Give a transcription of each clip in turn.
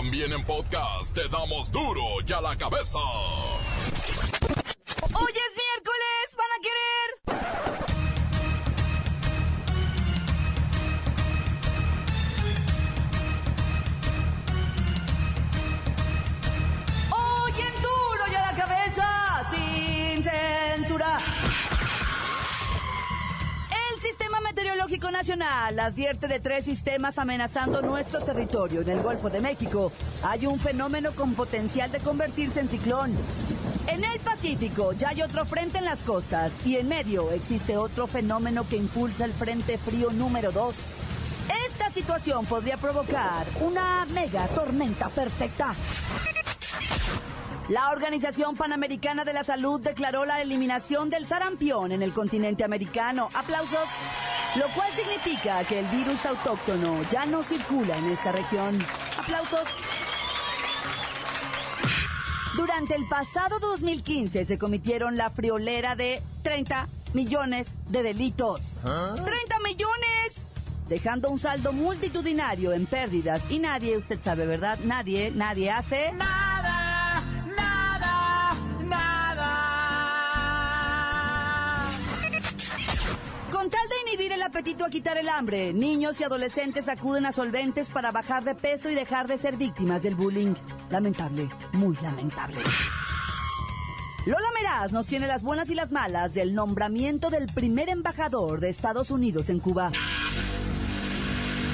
También en podcast te damos duro y a la cabeza. Nacional advierte de tres sistemas amenazando nuestro territorio. En el Golfo de México hay un fenómeno con potencial de convertirse en ciclón. En el Pacífico ya hay otro frente en las costas y en medio existe otro fenómeno que impulsa el Frente Frío número 2. Esta situación podría provocar una mega tormenta perfecta. La Organización Panamericana de la Salud declaró la eliminación del sarampión en el continente americano. Aplausos. Lo cual significa que el virus autóctono ya no circula en esta región. Aplausos. Durante el pasado 2015 se cometieron la friolera de 30 millones de delitos. ¡30 millones! Dejando un saldo multitudinario en pérdidas. Y nadie, usted sabe, ¿verdad? Nadie, nadie hace... Nada, apetito a quitar el hambre, niños y adolescentes acuden a solventes para bajar de peso y dejar de ser víctimas del bullying. Lamentable, muy lamentable. Lola Meraz nos tiene las buenas y las malas del nombramiento del primer embajador de Estados Unidos en Cuba.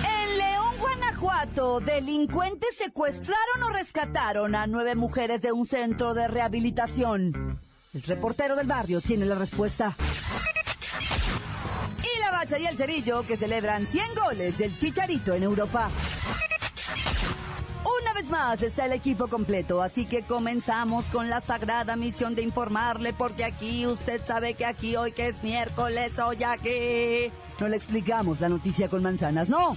En León, Guanajuato, delincuentes secuestraron o rescataron a nueve mujeres de un centro de rehabilitación. El reportero del barrio tiene la respuesta. Bacha y el Cerillo que celebran 100 goles del Chicharito en Europa. Una vez más está el equipo completo, así que comenzamos con la sagrada misión de informarle, porque aquí usted sabe que aquí hoy que es miércoles, hoy aquí no le explicamos la noticia con manzanas, no.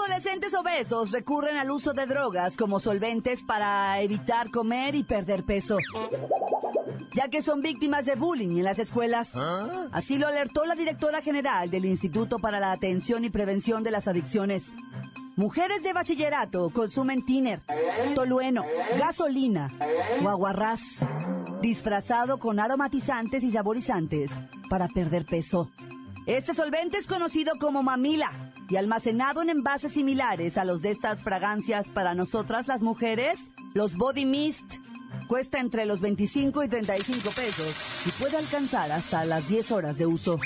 Adolescentes obesos recurren al uso de drogas como solventes para evitar comer y perder peso, ya que son víctimas de bullying en las escuelas. Así lo alertó la directora general del Instituto para la Atención y Prevención de las Adicciones. Mujeres de bachillerato consumen tiner, tolueno, gasolina o aguarrás, disfrazado con aromatizantes y saborizantes para perder peso. Este solvente es conocido como mamila y almacenado en envases similares a los de estas fragancias para nosotras las mujeres, los body mist. Cuesta entre los 25 y 35 pesos y puede alcanzar hasta las 10 horas de uso.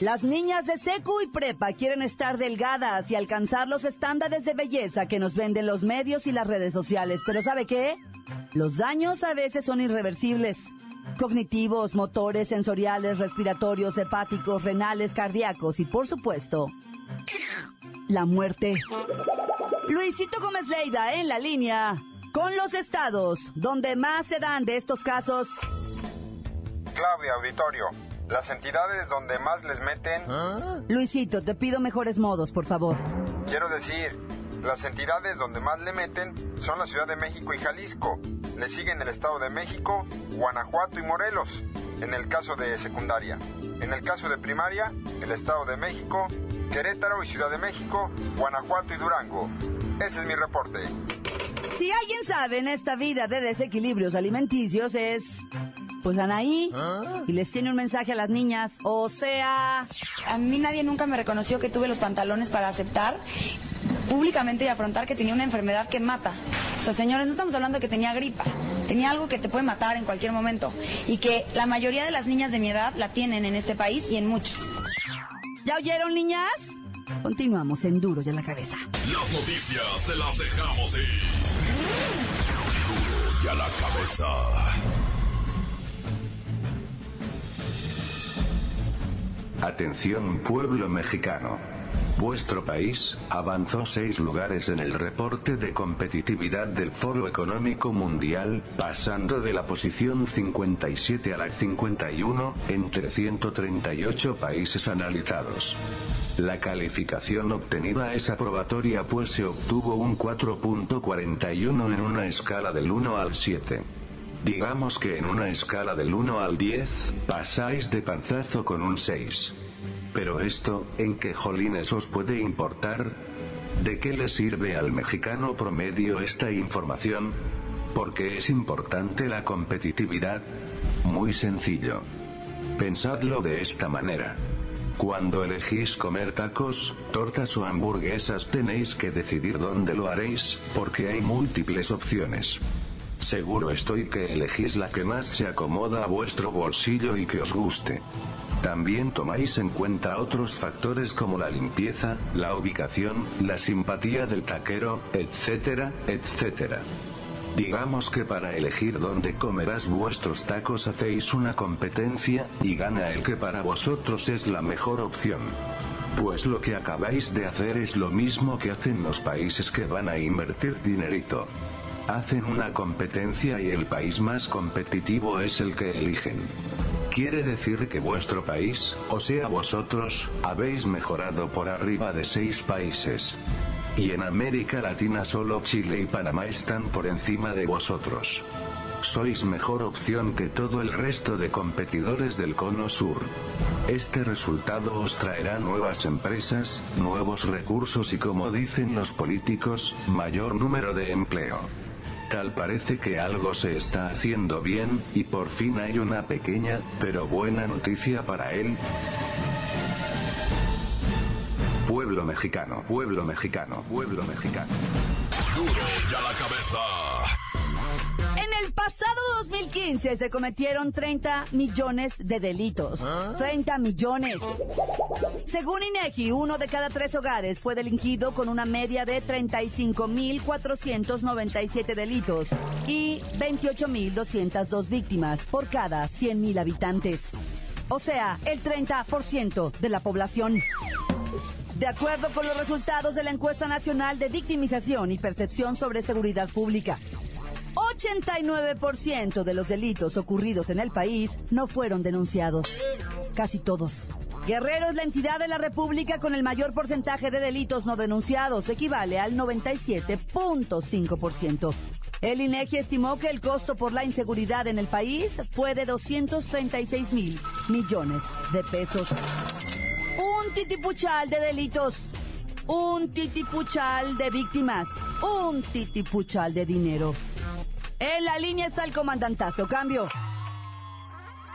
Las niñas de secu y prepa quieren estar delgadas y alcanzar los estándares de belleza que nos venden los medios y las redes sociales. Pero ¿sabe qué? Los daños a veces son irreversibles. Cognitivos, motores, sensoriales, respiratorios, hepáticos, renales, cardíacos y por supuesto, la muerte. Luisito Gómez Leiva en la línea con los estados donde más se dan de estos casos. Claudia, auditorio. Las entidades donde más les meten, Luisito, te pido mejores modos, por favor. quiero decir, las entidades donde más le meten son la Ciudad de México y Jalisco. Le siguen el Estado de México, Guanajuato y Morelos, en el caso de secundaria. En el caso de primaria, el Estado de México, Querétaro y Ciudad de México, Guanajuato y Durango. Ese es mi reporte. Si alguien sabe en esta vida de desequilibrios alimenticios es... Pues Anaí, y les tiene un mensaje a las niñas, o sea... A mí nadie nunca me reconoció que tuve los pantalones para aceptar públicamente y afrontar que tenía una enfermedad que mata. O sea, señores, no estamos hablando de que tenía gripa. Tenía algo que te puede matar en cualquier momento. Y que la mayoría de las niñas de mi edad la tienen en este país y en muchos. ¿Ya oyeron, niñas? Continuamos en Duro y a la cabeza. Las noticias te las dejamos ir. Duro y a la cabeza. Atención pueblo mexicano. Vuestro país avanzó seis lugares en el reporte de competitividad del Foro Económico Mundial, pasando de la posición 57 a la 51, entre 138 países analizados. La calificación obtenida es aprobatoria pues se obtuvo un 4.41 en una escala del 1 al 7. Digamos que en una escala del 1 al 10, pasáis de panzazo con un 6. Pero esto, ¿en qué jolines os puede importar? ¿De qué le sirve al mexicano promedio esta información? Porque es importante la competitividad? Muy sencillo. Pensadlo de esta manera. Cuando elegís comer tacos, tortas o hamburguesas tenéis que decidir dónde lo haréis, porque hay múltiples opciones. Seguro estoy que elegís la que más se acomoda a vuestro bolsillo y que os guste. También tomáis en cuenta otros factores como la limpieza, la ubicación, la simpatía del taquero, etcétera, etcétera. Digamos que para elegir dónde comerás vuestros tacos hacéis una competencia, y gana el que para vosotros es la mejor opción. Pues lo que acabáis de hacer es lo mismo que hacen los países que van a invertir dinerito. Hacen una competencia y el país más competitivo es el que eligen. Quiere decir que vuestro país, o sea vosotros, habéis mejorado por arriba de seis países. Y en América Latina solo Chile y Panamá están por encima de vosotros. Sois mejor opción que todo el resto de competidores del cono sur. Este resultado os traerá nuevas empresas, nuevos recursos y como dicen los políticos, mayor número de empleo. Tal parece que algo se está haciendo bien, y por fin hay una pequeña, pero buena noticia para él. Pueblo mexicano, pueblo mexicano, pueblo mexicano. Duro ya la cabeza. En el pasado 2015 se cometieron 30 millones de delitos. 30 millones. Según INEGI, uno de cada tres hogares fue delinquido con una media de 35.497 delitos y 28.202 víctimas por cada 100.000 habitantes. O sea, el 30% de la población. De acuerdo con los resultados de la encuesta nacional de victimización y percepción sobre seguridad pública, 89% de los delitos ocurridos en el país no fueron denunciados. Casi todos. Guerrero es la entidad de la República con el mayor porcentaje de delitos no denunciados, equivale al 97.5%. El INEGI estimó que el costo por la inseguridad en el país fue de 236 mil millones de pesos. Un titipuchal de delitos. Un titipuchal de víctimas. Un titipuchal de dinero. En la línea está el comandantazo. Cambio.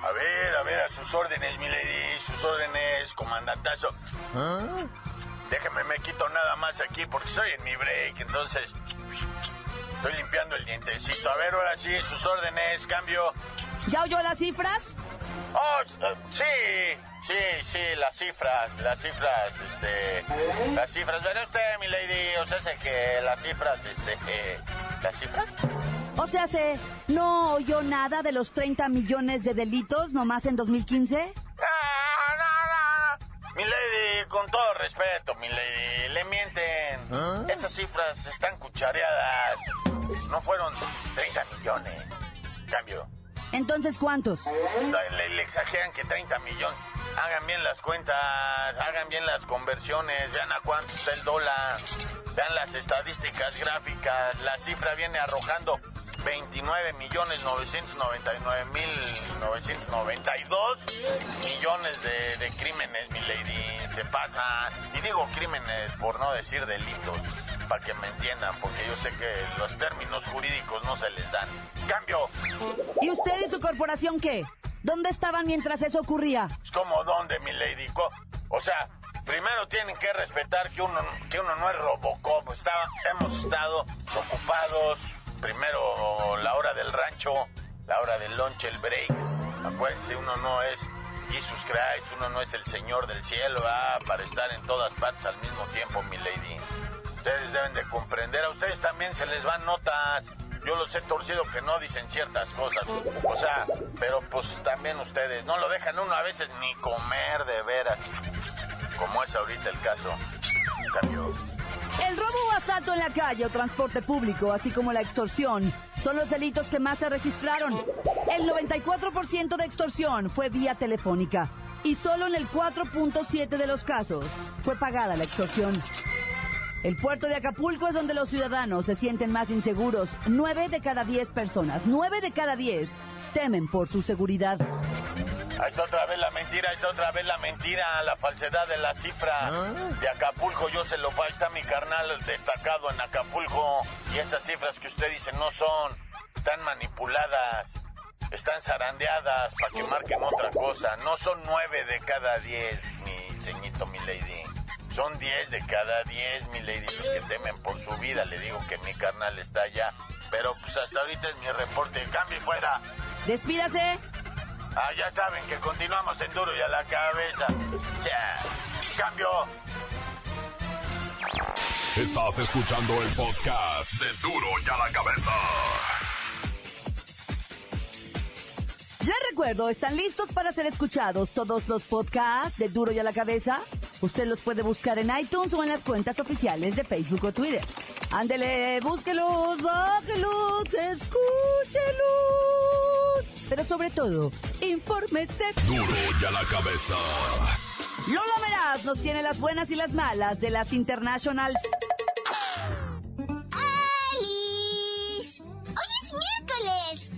A ver, a ver, a sus órdenes, mi lady, sus órdenes, comandantazo. Déjeme, me quito nada más aquí porque estoy en mi break, entonces estoy limpiando el dientecito. A ver, ahora sí, sus órdenes, cambio. ¿Ya oyó las cifras? Oh, eh, sí, sí, sí, las cifras, las cifras, este, las cifras. Verá usted, mi lady, o sea, sé que las cifras, este, eh, las cifras. O sea, ¿se no oyó nada de los 30 millones de delitos nomás en 2015? No, no, no. Mi lady, con todo respeto, mi lady, le mienten. Esas cifras están cuchareadas. No fueron 30 millones. Cambio. Entonces, ¿cuántos? Le, le exageran que 30 millones. Hagan bien las cuentas, hagan bien las conversiones, vean a cuánto está el dólar, vean las estadísticas gráficas, la cifra viene arrojando 29 millones 999 mil 992 millones de, de crímenes, mi lady, se pasa. Y digo crímenes por no decir delitos, para que me entiendan, porque yo sé que los términos jurídicos no se les dan. Cambio. ¿Y usted y su corporación qué? ¿Dónde estaban mientras eso ocurría? Pues, ¿Cómo dónde, mi lady? O sea, primero tienen que respetar que uno, que uno no es Robocop. Estaba, hemos estado ocupados. Primero la hora del rancho, la hora del lunch, el break. Acuérdense, uno no es Jesus Christ, uno no es el Señor del cielo, ah, para estar en todas partes al mismo tiempo, mi lady. Ustedes deben de comprender, a ustedes también se les van notas. Yo los he torcido que no dicen ciertas cosas. O sea, pero pues también ustedes no lo dejan uno a veces ni comer de veras. Como es ahorita el caso. cambio. Asalto en la calle o transporte público, así como la extorsión, son los delitos que más se registraron. El 94% de extorsión fue vía telefónica y solo en el 4.7 de los casos fue pagada la extorsión. El puerto de Acapulco es donde los ciudadanos se sienten más inseguros. 9 de cada 10 personas, 9 de cada 10 temen por su seguridad. Ahí está otra vez la mentira, ahí está otra vez la mentira, la falsedad de la cifra de Acapulco. Yo se lo ahí está mi carnal destacado en Acapulco. Y esas cifras que usted dice no son, están manipuladas, están zarandeadas para que marquen otra cosa. No son nueve de cada diez, mi ceñito, mi lady. Son diez de cada diez, mi lady, los que temen por su vida. Le digo que mi carnal está allá. Pero pues hasta ahorita es mi reporte. Cambio y fuera. Despídase. Ah, ya saben que continuamos en duro y a la cabeza. Ya. Cambio. Estás escuchando el podcast de Duro y a la cabeza. Les recuerdo, ¿están listos para ser escuchados todos los podcasts de Duro y a la cabeza? Usted los puede buscar en iTunes o en las cuentas oficiales de Facebook o Twitter. Ándele, búsquelos, bájelos, escúchelos. Pero sobre todo, infórmese. Duro y a la cabeza. Lola Meraz nos tiene las buenas y las malas de las Internationals. ¡Alice! Hoy es miércoles,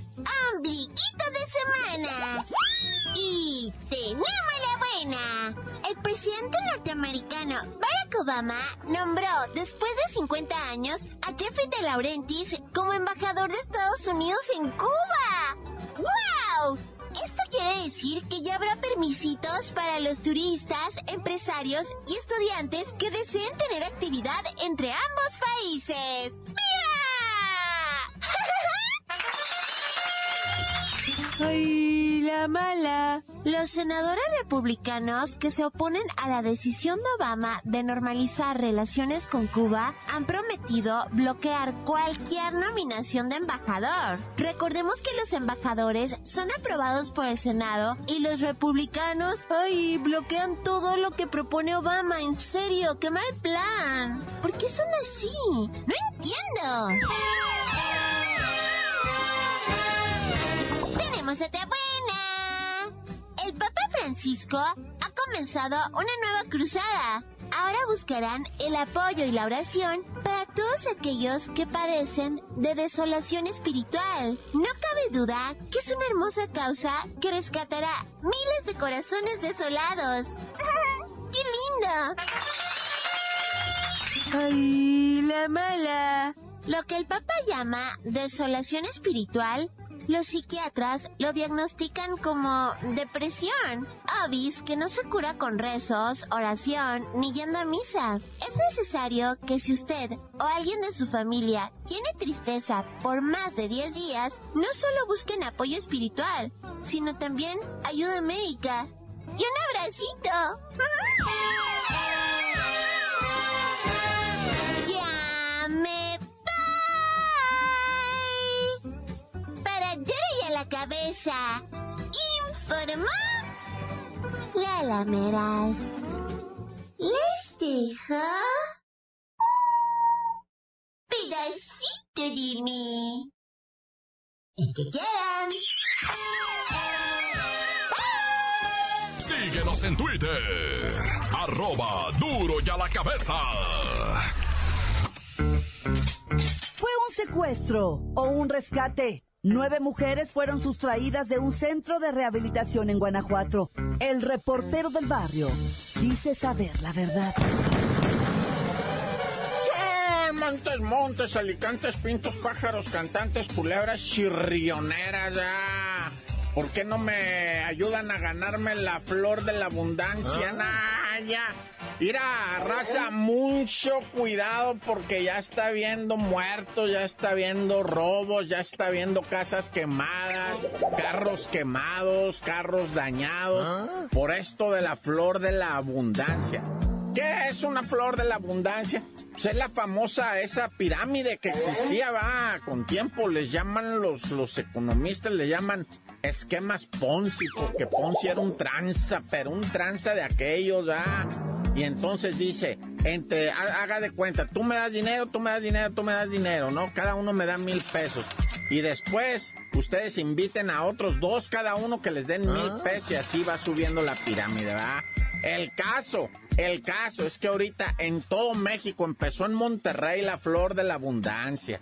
ombliguito de semana. Y tenemos la buena. El presidente norteamericano Barack Obama nombró, después de 50 años, a Jeffrey de Laurentiis como embajador de Estados Unidos en Cuba. ¡Wow! Esto quiere decir que ya habrá permisitos para los turistas, empresarios y estudiantes que deseen tener actividad entre ambos países. ¡Viva! ¡Ay, la mala! Los senadores republicanos que se oponen a la decisión de Obama de normalizar relaciones con Cuba han prometido bloquear cualquier nominación de embajador. Recordemos que los embajadores son aprobados por el Senado y los republicanos, ay, bloquean todo lo que propone Obama. En serio, qué mal plan. ¿Por qué son así? No entiendo. Tenemos. El Papa Francisco ha comenzado una nueva cruzada. Ahora buscarán el apoyo y la oración para todos aquellos que padecen de desolación espiritual. No cabe duda que es una hermosa causa que rescatará miles de corazones desolados. ¡Qué lindo! ¡Ay, la mala! Lo que el Papa llama desolación espiritual los psiquiatras lo diagnostican como depresión, obis que no se cura con rezos, oración ni yendo a misa. Es necesario que si usted o alguien de su familia tiene tristeza por más de 10 días, no solo busquen apoyo espiritual, sino también ayuda médica. Y un abracito. Ya me voy. Para y a la cabeza. Informó Lala Meras. Les dejo pedacito de mí. El que quieran. Síguenos en Twitter. Arroba Duro y a la cabeza. Fue un secuestro o un rescate. Nueve mujeres fueron sustraídas de un centro de rehabilitación en Guanajuato. El reportero del barrio dice saber la verdad. Ah, Montes, montes, alicantes, pintos, pájaros, cantantes, culebras, chirrioneras, ya. ¿Por qué no me ayudan a ganarme la flor de la abundancia? Nah, ya. Mira, raza, mucho cuidado porque ya está viendo muertos, ya está viendo robos, ya está viendo casas quemadas, carros quemados, carros dañados, por esto de la flor de la abundancia. ¿Qué es una flor de la abundancia? Pues es la famosa esa pirámide que existía, va, con tiempo les llaman los, los economistas, le llaman esquemas Ponzi, porque Ponzi era un tranza, pero un tranza de aquellos, ah. Y entonces dice, entre, ha- haga de cuenta, tú me das dinero, tú me das dinero, tú me das dinero, ¿no? Cada uno me da mil pesos. Y después ustedes inviten a otros dos cada uno que les den mil pesos y así va subiendo la pirámide, ¿verdad? El caso, el caso es que ahorita en todo México empezó en Monterrey la flor de la abundancia.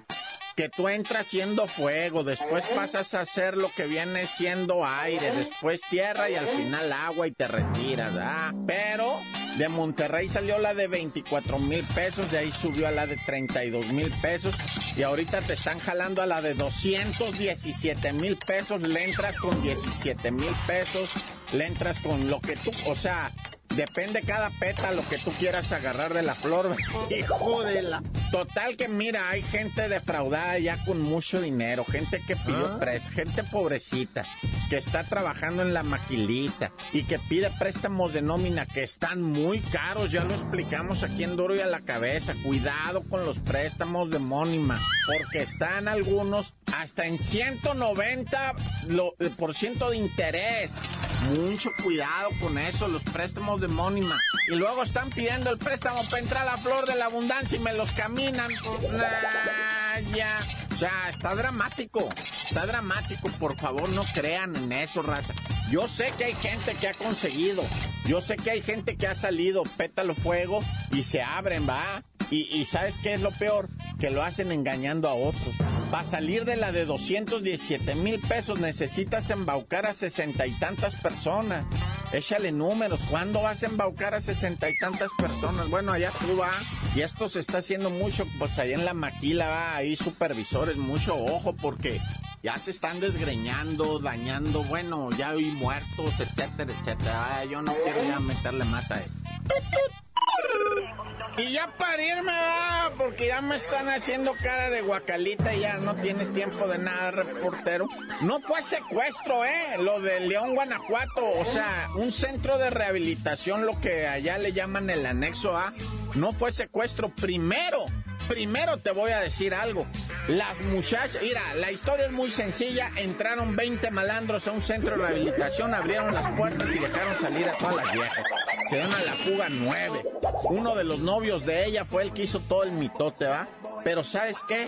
Que tú entras siendo fuego, después pasas a ser lo que viene siendo aire, después tierra y al final agua y te retiras, ¿ah? Pero de Monterrey salió la de 24 mil pesos, de ahí subió a la de 32 mil pesos y ahorita te están jalando a la de 217 mil pesos, le entras con 17 mil pesos, le entras con lo que tú, o sea, Depende cada pétalo que tú quieras agarrar de la flor. Hijo de la. Total que mira, hay gente defraudada ya con mucho dinero, gente que pidió pres, gente pobrecita, que está trabajando en la maquilita y que pide préstamos de nómina que están muy caros. Ya lo explicamos aquí en Duro y a la cabeza. Cuidado con los préstamos de mónima, porque están algunos hasta en 190 lo- por ciento de interés. Mucho cuidado con eso, los préstamos de Mónima. Y luego están pidiendo el préstamo para entrar a la flor de la abundancia y me los caminan. Nah, ya. O sea, está dramático. Está dramático. Por favor, no crean en eso, raza. Yo sé que hay gente que ha conseguido. Yo sé que hay gente que ha salido pétalo fuego y se abren, va. Y, ¿sabes qué es lo peor? Que lo hacen engañando a otros. Para salir de la de 217 mil pesos necesitas embaucar a sesenta y tantas personas. Échale números. ¿Cuándo vas a embaucar a sesenta y tantas personas? Bueno, allá tú va. Y esto se está haciendo mucho, pues ahí en la maquila va, ahí supervisores, mucho ojo porque ya se están desgreñando, dañando, bueno, ya hay muertos, etcétera, etcétera. Ah, yo no quiero ya meterle más a él. Y ya para irme, va, porque ya me están haciendo cara de guacalita y ya no tienes tiempo de nada, reportero. No fue secuestro, ¿eh? Lo de León, Guanajuato. O sea, un centro de rehabilitación, lo que allá le llaman el anexo A. No fue secuestro. Primero, primero te voy a decir algo. Las muchachas, mira, la historia es muy sencilla. Entraron 20 malandros a un centro de rehabilitación, abrieron las puertas y dejaron salir a todas las viejas. Se dieron a la fuga nueve. Uno de los novios de ella fue el que hizo todo el mitote, ¿va? Pero ¿sabes qué?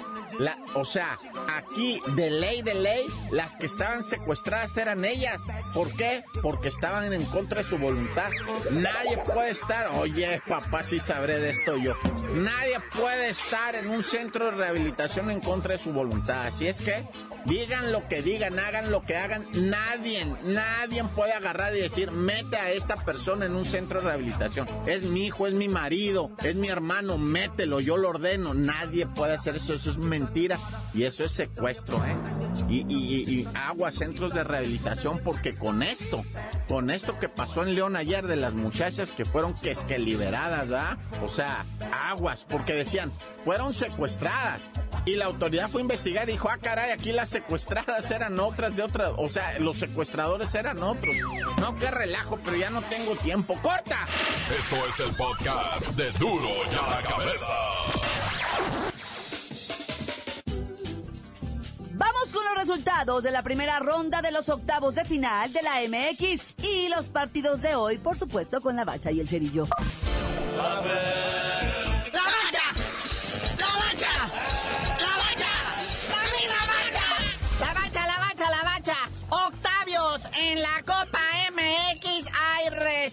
O sea, aquí de ley de ley, las que estaban secuestradas eran ellas. ¿Por qué? Porque estaban en contra de su voluntad. Nadie puede estar, oye, papá, si sabré de esto yo. Nadie puede estar en un centro de rehabilitación en contra de su voluntad. Así es que Digan lo que digan, hagan lo que hagan, nadie, nadie puede agarrar y decir, mete a esta persona en un centro de rehabilitación. Es mi hijo, es mi marido, es mi hermano, mételo, yo lo ordeno. Nadie puede hacer eso, eso es mentira y eso es secuestro, ¿eh? Y, y, y, y centros de rehabilitación, porque con esto, con esto que pasó en León ayer de las muchachas que fueron que es que liberadas, ¿verdad? O sea, aguas, porque decían, fueron secuestradas. Y la autoridad fue a investigar y dijo, ah, caray, aquí las secuestradas eran otras de otras, o sea, los secuestradores eran otros. No, qué relajo, pero ya no tengo tiempo. ¡Corta! Esto es el podcast de Duro y a la Cabeza. Vamos con los resultados de la primera ronda de los octavos de final de la MX y los partidos de hoy, por supuesto, con la bacha y el cerillo. ¡La bacha!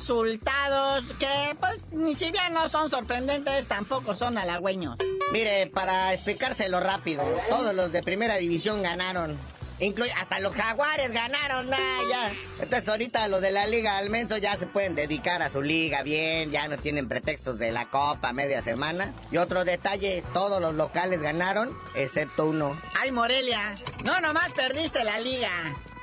Resultados que, pues, ni si bien no son sorprendentes, tampoco son halagüeños. Mire, para explicárselo rápido, todos los de primera división ganaron. Incluye, hasta los jaguares ganaron, ah, ya. Entonces ahorita los de la liga al menos ya se pueden dedicar a su liga bien, ya no tienen pretextos de la copa media semana. Y otro detalle, todos los locales ganaron, excepto uno. Ay, Morelia, no nomás perdiste la liga.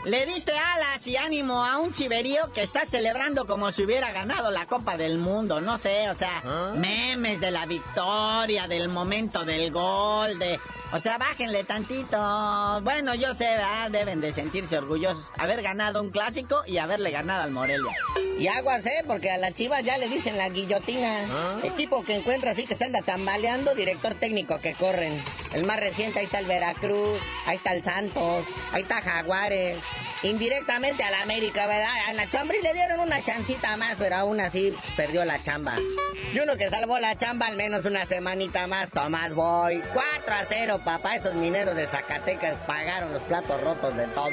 Le diste alas y ánimo a un chiverío que está celebrando como si hubiera ganado la Copa del Mundo. No sé, o sea, memes de la victoria, del momento del gol, de... O sea, bájenle tantito. Bueno, yo sé, ¿verdad? Deben de sentirse orgullosos. Haber ganado un clásico y haberle ganado al Morelia. Y aguas, ¿eh? Porque a la Chivas ya le dicen la guillotina. Equipo que encuentra así que se anda tambaleando, director técnico que corren. El más reciente, ahí está el Veracruz, ahí está el Santos, ahí está Jaguares. Indirectamente a la América, ¿verdad? A la Chambri le dieron una chancita más, pero aún así perdió la chamba. Y uno que salvó la chamba al menos una semanita más, Tomás Boy. 4 a 0, papá. Esos mineros de Zacatecas pagaron los platos rotos de todo.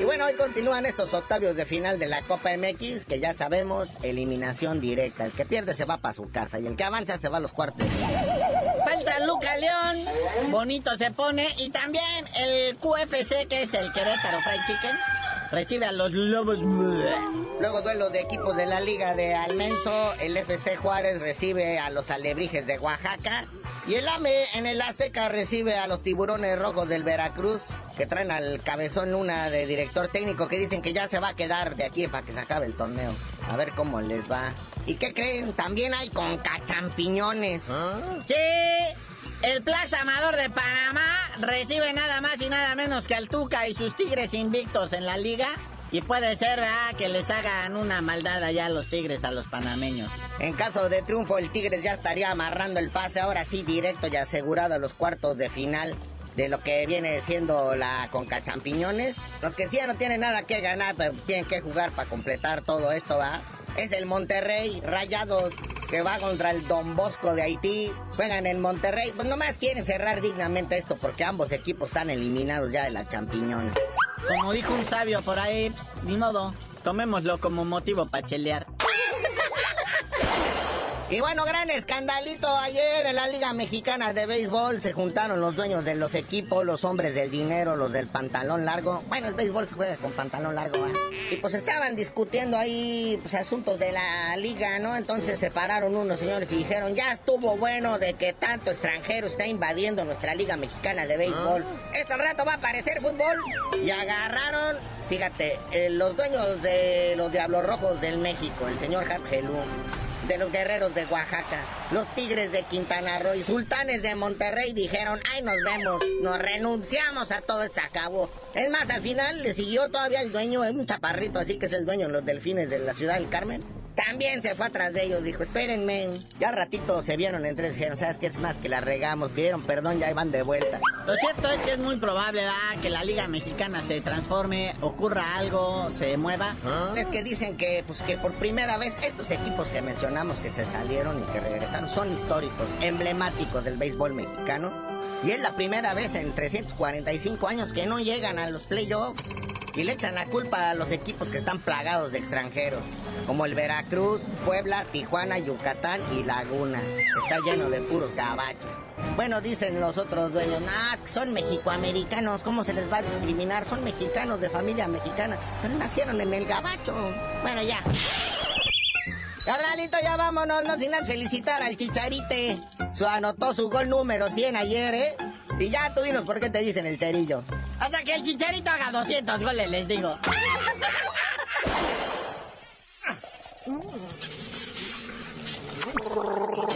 Y bueno, hoy continúan estos octavios de final de la Copa MX, que ya sabemos, eliminación directa. El que pierde se va para su casa y el que avanza se va a los cuartos. Falta Luca León, bonito se pone. Y también el QFC, que es el Querétaro Fried Chicken recibe a los Lobos. Luego duelo de equipos de la Liga de Almenso, el FC Juárez recibe a los Alebrijes de Oaxaca y el AME en el Azteca recibe a los Tiburones Rojos del Veracruz que traen al cabezón Luna de director técnico que dicen que ya se va a quedar de aquí para que se acabe el torneo. A ver cómo les va. ¿Y qué creen? También hay con cachampiñones. ¿Ah? Sí. El Plaza Amador de Panamá recibe nada más y nada menos que al Tuca y sus Tigres invictos en la liga. Y puede ser que les hagan una maldad allá a los Tigres, a los panameños. En caso de triunfo, el Tigres ya estaría amarrando el pase, ahora sí, directo y asegurado a los cuartos de final de lo que viene siendo la Conca Champiñones. Los que sí ya no tienen nada que ganar, pero tienen que jugar para completar todo esto, ¿va? Es el Monterrey Rayados que va contra el Don Bosco de Haití. Juegan en Monterrey. Pues nomás quieren cerrar dignamente esto porque ambos equipos están eliminados ya de la champiñón. Como dijo un sabio por ahí, pues, ni modo, tomémoslo como motivo para chelear. Y bueno, gran escandalito ayer en la Liga Mexicana de Béisbol. Se juntaron los dueños de los equipos, los hombres del dinero, los del pantalón largo. Bueno, el béisbol se juega con pantalón largo, ¿eh? Y pues estaban discutiendo ahí pues, asuntos de la liga, ¿no? Entonces se pararon unos señores y dijeron, ya estuvo bueno de que tanto extranjero está invadiendo nuestra Liga Mexicana de Béisbol. Ah. Este rato va a aparecer fútbol. Y agarraron Fíjate, eh, los dueños de los Diablos Rojos del México, el señor Hargelú, de los guerreros de Oaxaca, los tigres de Quintana Roo y sultanes de Monterrey dijeron, ay, nos vemos, nos renunciamos a todo, se acabó. Es más, al final le siguió todavía el dueño, un chaparrito así que es el dueño de los delfines de la ciudad del Carmen también se fue atrás de ellos, dijo, espérenme. Ya ratito se vieron entre dijeron, ¿sabes qué es más que la regamos? Vieron, perdón, ya iban de vuelta. Lo cierto es que es muy probable que la Liga Mexicana se transforme, ocurra algo, se mueva. ¿Ah? Es que dicen que, pues, que por primera vez estos equipos que mencionamos que se salieron y que regresaron son históricos, emblemáticos del béisbol mexicano. Y es la primera vez en 345 años que no llegan a los playoffs y le echan la culpa a los equipos que están plagados de extranjeros, como el Veracruz, Puebla, Tijuana, Yucatán y Laguna. Está lleno de puros gabachos. Bueno, dicen los otros dueños, que son mexicoamericanos, ¿cómo se les va a discriminar? Son mexicanos de familia mexicana, pero nacieron en el gabacho. Bueno, ya. Carnalito, ya vámonos, no sin felicitar al Chicharite. Su anotó su gol número 100 ayer, ¿eh? Y ya tú dinos por qué te dicen el cerillo. Hasta que el Chicharito haga 200 goles, les digo.